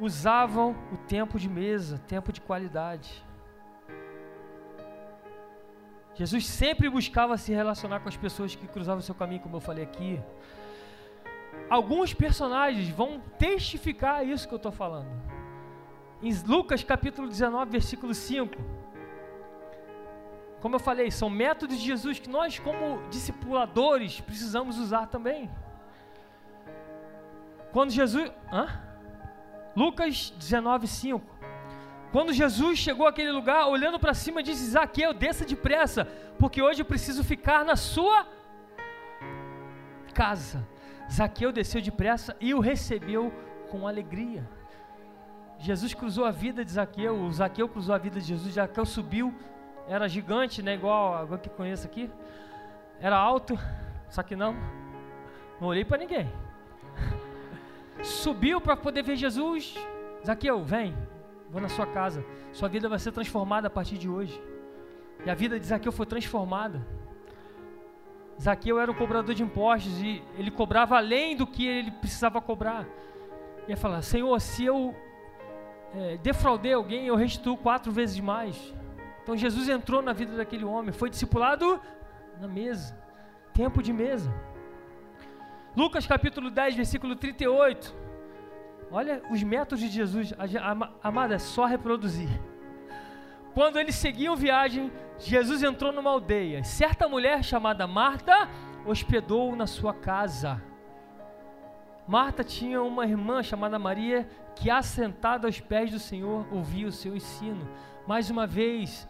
A: usavam o tempo de mesa, tempo de qualidade. Jesus sempre buscava se relacionar com as pessoas que cruzavam o seu caminho, como eu falei aqui. Alguns personagens vão testificar isso que eu estou falando. Em Lucas capítulo 19, versículo 5. Como eu falei, são métodos de Jesus que nós, como discipuladores, precisamos usar também. Quando Jesus. Hã? Lucas 19, 5. Quando Jesus chegou àquele lugar, olhando para cima, disse: Zaqueu, desça depressa, porque hoje eu preciso ficar na sua casa. Zaqueu desceu depressa e o recebeu com alegria. Jesus cruzou a vida de Zaqueu, o Zaqueu cruzou a vida de Jesus, Zaqueu subiu, era gigante, né, igual alguém que conheço aqui. Era alto, só que não, não olhei para ninguém. Subiu para poder ver Jesus. Zaqueu, vem, vou na sua casa. Sua vida vai ser transformada a partir de hoje. E a vida de Zaqueu foi transformada. Zaqueu era um cobrador de impostos e ele cobrava além do que ele precisava cobrar. E ia falar: Senhor, se eu é, defraudei alguém, eu restituo quatro vezes mais. Então Jesus entrou na vida daquele homem, foi discipulado na mesa, tempo de mesa. Lucas capítulo 10, versículo 38. Olha os métodos de Jesus, amada, é só reproduzir. Quando eles seguiam viagem, Jesus entrou numa aldeia. Certa mulher chamada Marta hospedou-o na sua casa. Marta tinha uma irmã chamada Maria que, assentada aos pés do Senhor, ouvia o seu ensino. Mais uma vez,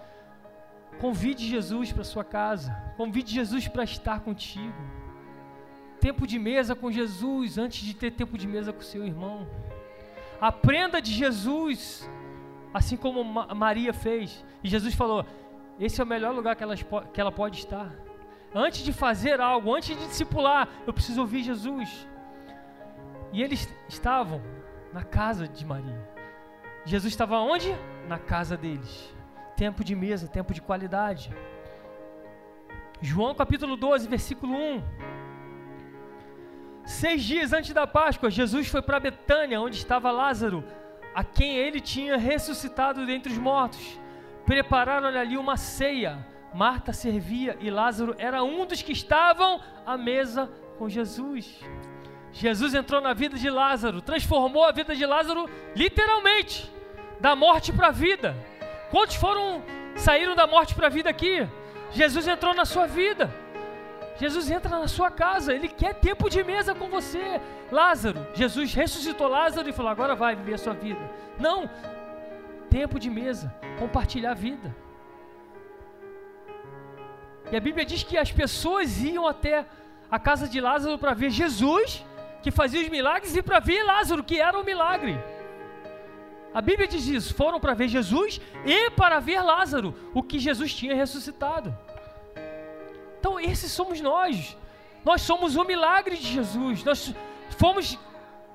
A: convide Jesus para sua casa, convide Jesus para estar contigo. Tempo de mesa com Jesus antes de ter tempo de mesa com seu irmão. Aprenda de Jesus, assim como Maria fez. E Jesus falou: esse é o melhor lugar que ela, que ela pode estar. Antes de fazer algo, antes de discipular, eu preciso ouvir Jesus. E eles estavam na casa de Maria. Jesus estava onde? Na casa deles. Tempo de mesa, tempo de qualidade. João capítulo 12, versículo 1. Seis dias antes da Páscoa, Jesus foi para Betânia, onde estava Lázaro, a quem ele tinha ressuscitado dentre os mortos. Prepararam ali uma ceia. Marta servia e Lázaro era um dos que estavam à mesa com Jesus. Jesus entrou na vida de Lázaro, transformou a vida de Lázaro literalmente, da morte para a vida. Quantos foram saíram da morte para a vida aqui? Jesus entrou na sua vida. Jesus entra na sua casa, ele quer tempo de mesa com você. Lázaro, Jesus ressuscitou Lázaro e falou: agora vai viver a sua vida. Não, tempo de mesa, compartilhar a vida. E a Bíblia diz que as pessoas iam até a casa de Lázaro para ver Jesus, que fazia os milagres, e para ver Lázaro, que era o milagre. A Bíblia diz isso: foram para ver Jesus e para ver Lázaro, o que Jesus tinha ressuscitado. Então, esses somos nós. Nós somos o milagre de Jesus. Nós fomos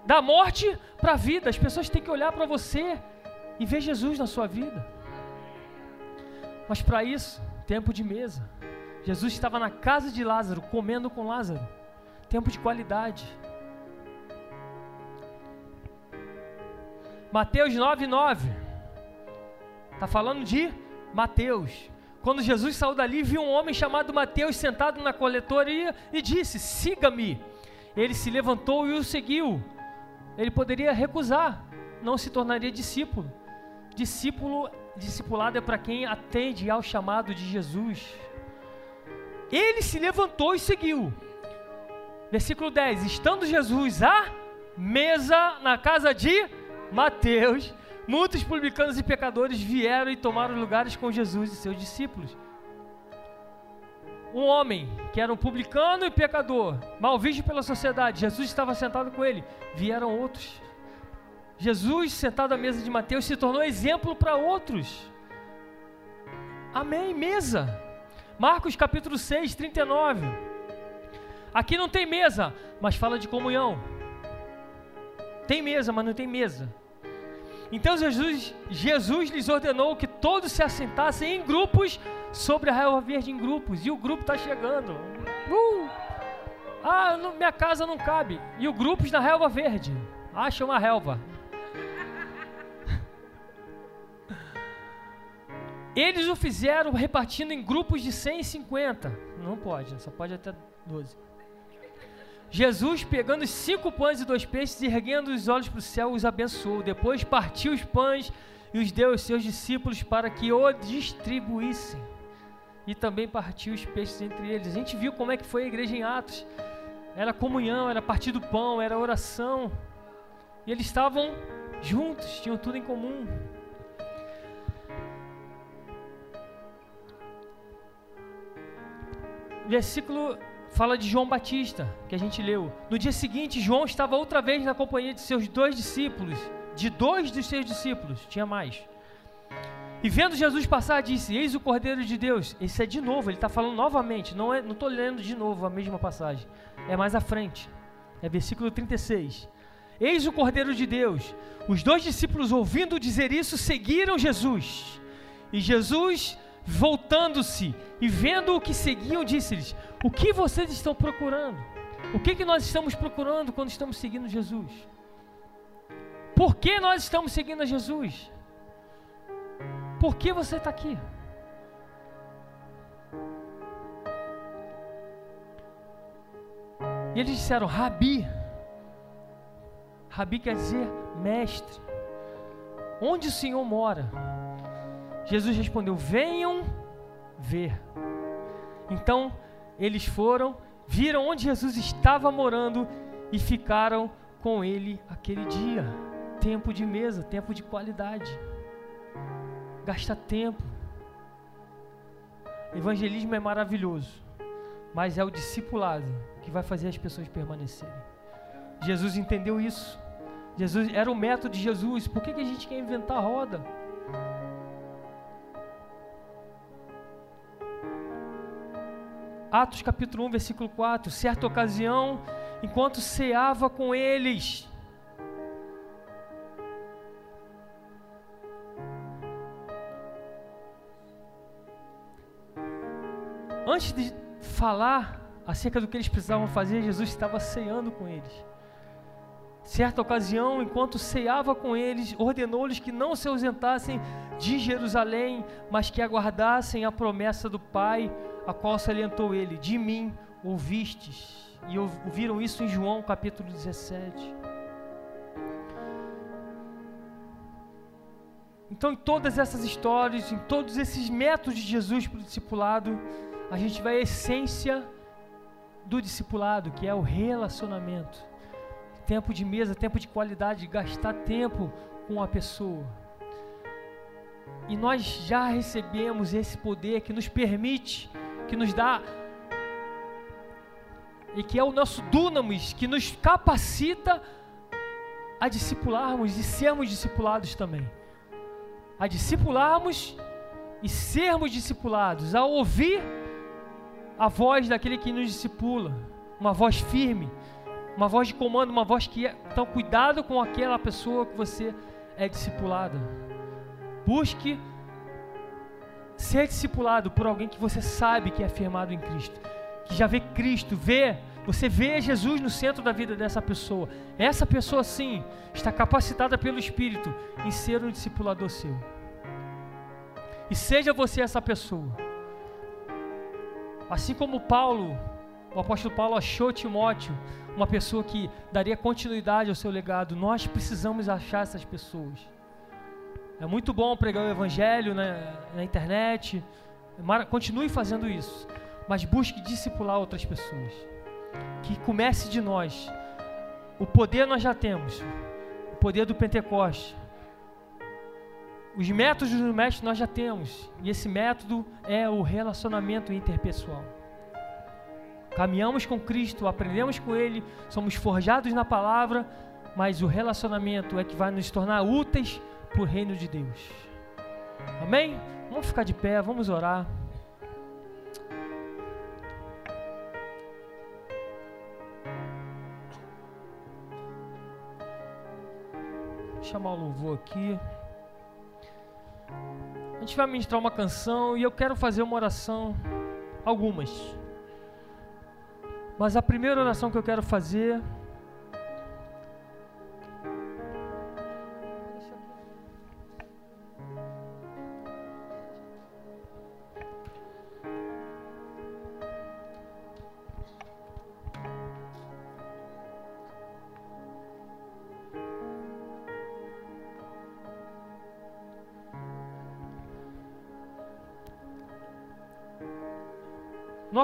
A: da morte para a vida. As pessoas têm que olhar para você e ver Jesus na sua vida. Mas para isso, tempo de mesa. Jesus estava na casa de Lázaro, comendo com Lázaro. Tempo de qualidade. Mateus 9:9. Está falando de Mateus. Quando Jesus saiu dali, viu um homem chamado Mateus sentado na coletoria e disse: Siga-me. Ele se levantou e o seguiu. Ele poderia recusar, não se tornaria discípulo. Discípulo, discipulado é para quem atende ao chamado de Jesus. Ele se levantou e seguiu. Versículo 10: Estando Jesus à mesa na casa de Mateus, Muitos publicanos e pecadores vieram e tomaram lugares com Jesus e seus discípulos. Um homem que era um publicano e pecador, mal visto pela sociedade, Jesus estava sentado com ele. Vieram outros. Jesus, sentado à mesa de Mateus, se tornou exemplo para outros. Amém, mesa. Marcos capítulo 6, 39. Aqui não tem mesa, mas fala de comunhão. Tem mesa, mas não tem mesa. Então Jesus, Jesus lhes ordenou que todos se assentassem em grupos sobre a relva verde em grupos. E o grupo está chegando. Uh! Ah, não, minha casa não cabe. E o grupos na relva verde. Acha uma relva. Eles o fizeram repartindo em grupos de 150. Não pode, só pode até 12. Jesus, pegando os cinco pães e dois peixes, e erguendo os olhos para o céu, os abençoou. Depois partiu os pães e os deu aos seus discípulos para que o distribuíssem. E também partiu os peixes entre eles. A gente viu como é que foi a igreja em Atos. Era comunhão, era partir do pão, era oração. E eles estavam juntos, tinham tudo em comum. Versículo fala de João Batista, que a gente leu. No dia seguinte, João estava outra vez na companhia de seus dois discípulos, de dois dos seus discípulos, tinha mais. E vendo Jesus passar, disse: Eis o Cordeiro de Deus. Esse é de novo, ele está falando novamente, não estou é, lendo de novo a mesma passagem, é mais à frente, é versículo 36. Eis o Cordeiro de Deus. Os dois discípulos, ouvindo dizer isso, seguiram Jesus. E Jesus voltando-se e vendo o que seguiam, disse-lhes: O que vocês estão procurando? O que, que nós estamos procurando quando estamos seguindo Jesus? Por que nós estamos seguindo a Jesus? Por que você está aqui? E eles disseram: Rabi. Rabi quer dizer mestre. Onde o Senhor mora? Jesus respondeu: Venham ver. Então eles foram, viram onde Jesus estava morando e ficaram com ele aquele dia. Tempo de mesa, tempo de qualidade. Gasta tempo. Evangelismo é maravilhoso, mas é o discipulado que vai fazer as pessoas permanecerem. Jesus entendeu isso. Jesus era o método de Jesus. Por que, que a gente quer inventar roda? Atos capítulo 1, versículo 4. Certa ocasião, enquanto ceava com eles, antes de falar acerca do que eles precisavam fazer, Jesus estava ceando com eles. Certa ocasião, enquanto ceava com eles, ordenou-lhes que não se ausentassem de Jerusalém, mas que aguardassem a promessa do Pai a qual salientou ele: De mim ouvistes. E ouviram isso em João capítulo 17. Então, em todas essas histórias, em todos esses métodos de Jesus para o discipulado, a gente vai à essência do discipulado, que é o relacionamento. Tempo de mesa, tempo de qualidade, gastar tempo com a pessoa. E nós já recebemos esse poder que nos permite, que nos dá, e que é o nosso dunamis, que nos capacita a discipularmos e sermos discipulados também. A discipularmos e sermos discipulados, a ouvir a voz daquele que nos discipula, uma voz firme, uma voz de comando, uma voz que é, então cuidado com aquela pessoa que você é discipulada. Busque ser discipulado por alguém que você sabe que é firmado em Cristo, que já vê Cristo, vê, você vê Jesus no centro da vida dessa pessoa. Essa pessoa sim está capacitada pelo Espírito em ser um discipulador seu. E seja você essa pessoa. Assim como Paulo, o apóstolo Paulo achou Timóteo, uma pessoa que daria continuidade ao seu legado, nós precisamos achar essas pessoas. É muito bom pregar o evangelho na, na internet, continue fazendo isso, mas busque discipular outras pessoas. Que comece de nós. O poder nós já temos, o poder do Pentecoste. Os métodos do mestre nós já temos, e esse método é o relacionamento interpessoal. Caminhamos com Cristo, aprendemos com Ele, somos forjados na palavra, mas o relacionamento é que vai nos tornar úteis para o reino de Deus. Amém? Vamos ficar de pé, vamos orar. Vou chamar o louvor aqui. A gente vai ministrar uma canção e eu quero fazer uma oração, algumas. Mas a primeira oração que eu quero fazer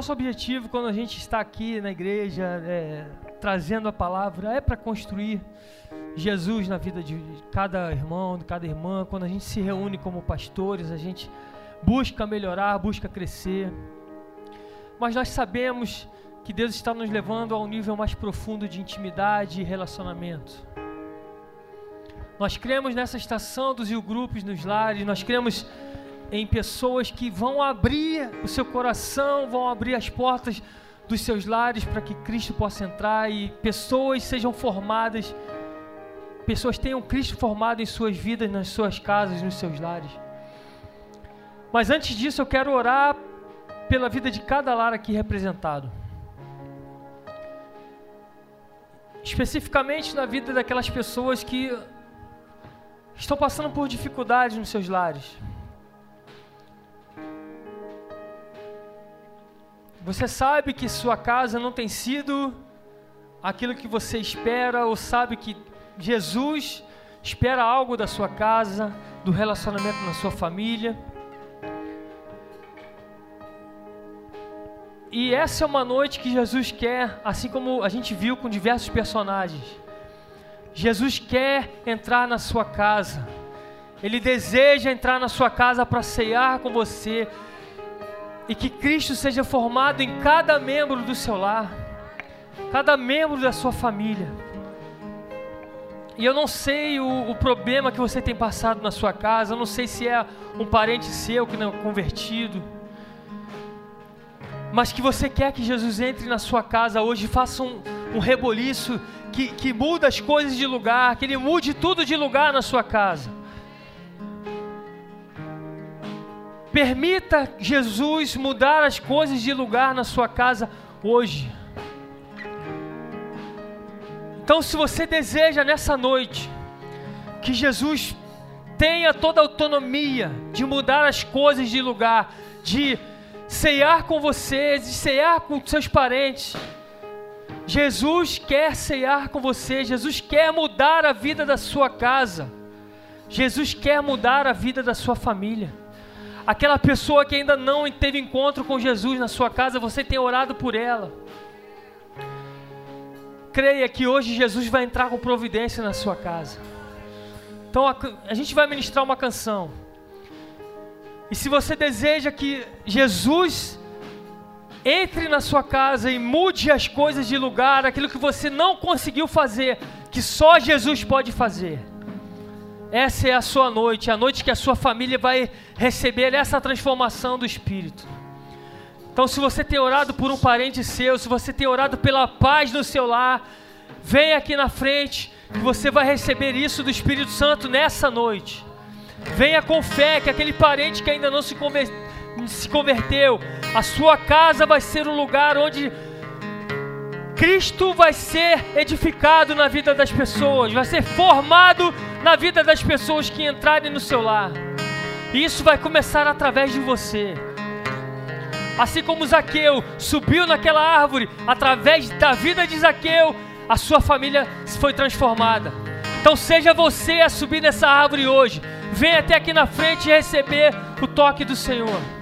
A: Nosso objetivo quando a gente está aqui na igreja, é, trazendo a palavra, é para construir Jesus na vida de cada irmão, de cada irmã. Quando a gente se reúne como pastores, a gente busca melhorar, busca crescer. Mas nós sabemos que Deus está nos levando a um nível mais profundo de intimidade e relacionamento. Nós cremos nessa estação dos grupos nos lares, nós cremos em pessoas que vão abrir o seu coração, vão abrir as portas dos seus lares para que Cristo possa entrar e pessoas sejam formadas, pessoas tenham Cristo formado em suas vidas, nas suas casas, nos seus lares. Mas antes disso, eu quero orar pela vida de cada lar aqui representado. Especificamente na vida daquelas pessoas que estão passando por dificuldades nos seus lares. Você sabe que sua casa não tem sido aquilo que você espera, ou sabe que Jesus espera algo da sua casa, do relacionamento na sua família. E essa é uma noite que Jesus quer, assim como a gente viu com diversos personagens. Jesus quer entrar na sua casa. Ele deseja entrar na sua casa para ceiar com você, e que Cristo seja formado em cada membro do seu lar, cada membro da sua família. E eu não sei o, o, problema que você tem passado na sua casa, eu não sei se é um parente seu que não é convertido, mas que você quer que Jesus entre na sua casa hoje, faça um, um reboliço, que, que muda as coisas de lugar, que Ele mude tudo de lugar na sua casa. Permita Jesus mudar as coisas de lugar na sua casa hoje. Então, se você deseja nessa noite que Jesus tenha toda a autonomia de mudar as coisas de lugar, de ceiar com você, de ceiar com seus parentes, Jesus quer ceiar com você, Jesus quer mudar a vida da sua casa. Jesus quer mudar a vida da sua família. Aquela pessoa que ainda não teve encontro com Jesus na sua casa, você tem orado por ela. Creia que hoje Jesus vai entrar com providência na sua casa. Então a, a gente vai ministrar uma canção. E se você deseja que Jesus entre na sua casa e mude as coisas de lugar, aquilo que você não conseguiu fazer, que só Jesus pode fazer. Essa é a sua noite, a noite que a sua família vai receber essa transformação do Espírito. Então, se você tem orado por um parente seu, se você tem orado pela paz no seu lar, vem aqui na frente, que você vai receber isso do Espírito Santo nessa noite. Venha com fé que aquele parente que ainda não se, conver se converteu, a sua casa vai ser um lugar onde Cristo vai ser edificado na vida das pessoas, vai ser formado na vida das pessoas que entrarem no seu lar. E isso vai começar através de você. Assim como Zaqueu subiu naquela árvore, através da vida de Zaqueu, a sua família foi transformada. Então seja você a subir nessa árvore hoje. Venha até aqui na frente e receber o toque do Senhor.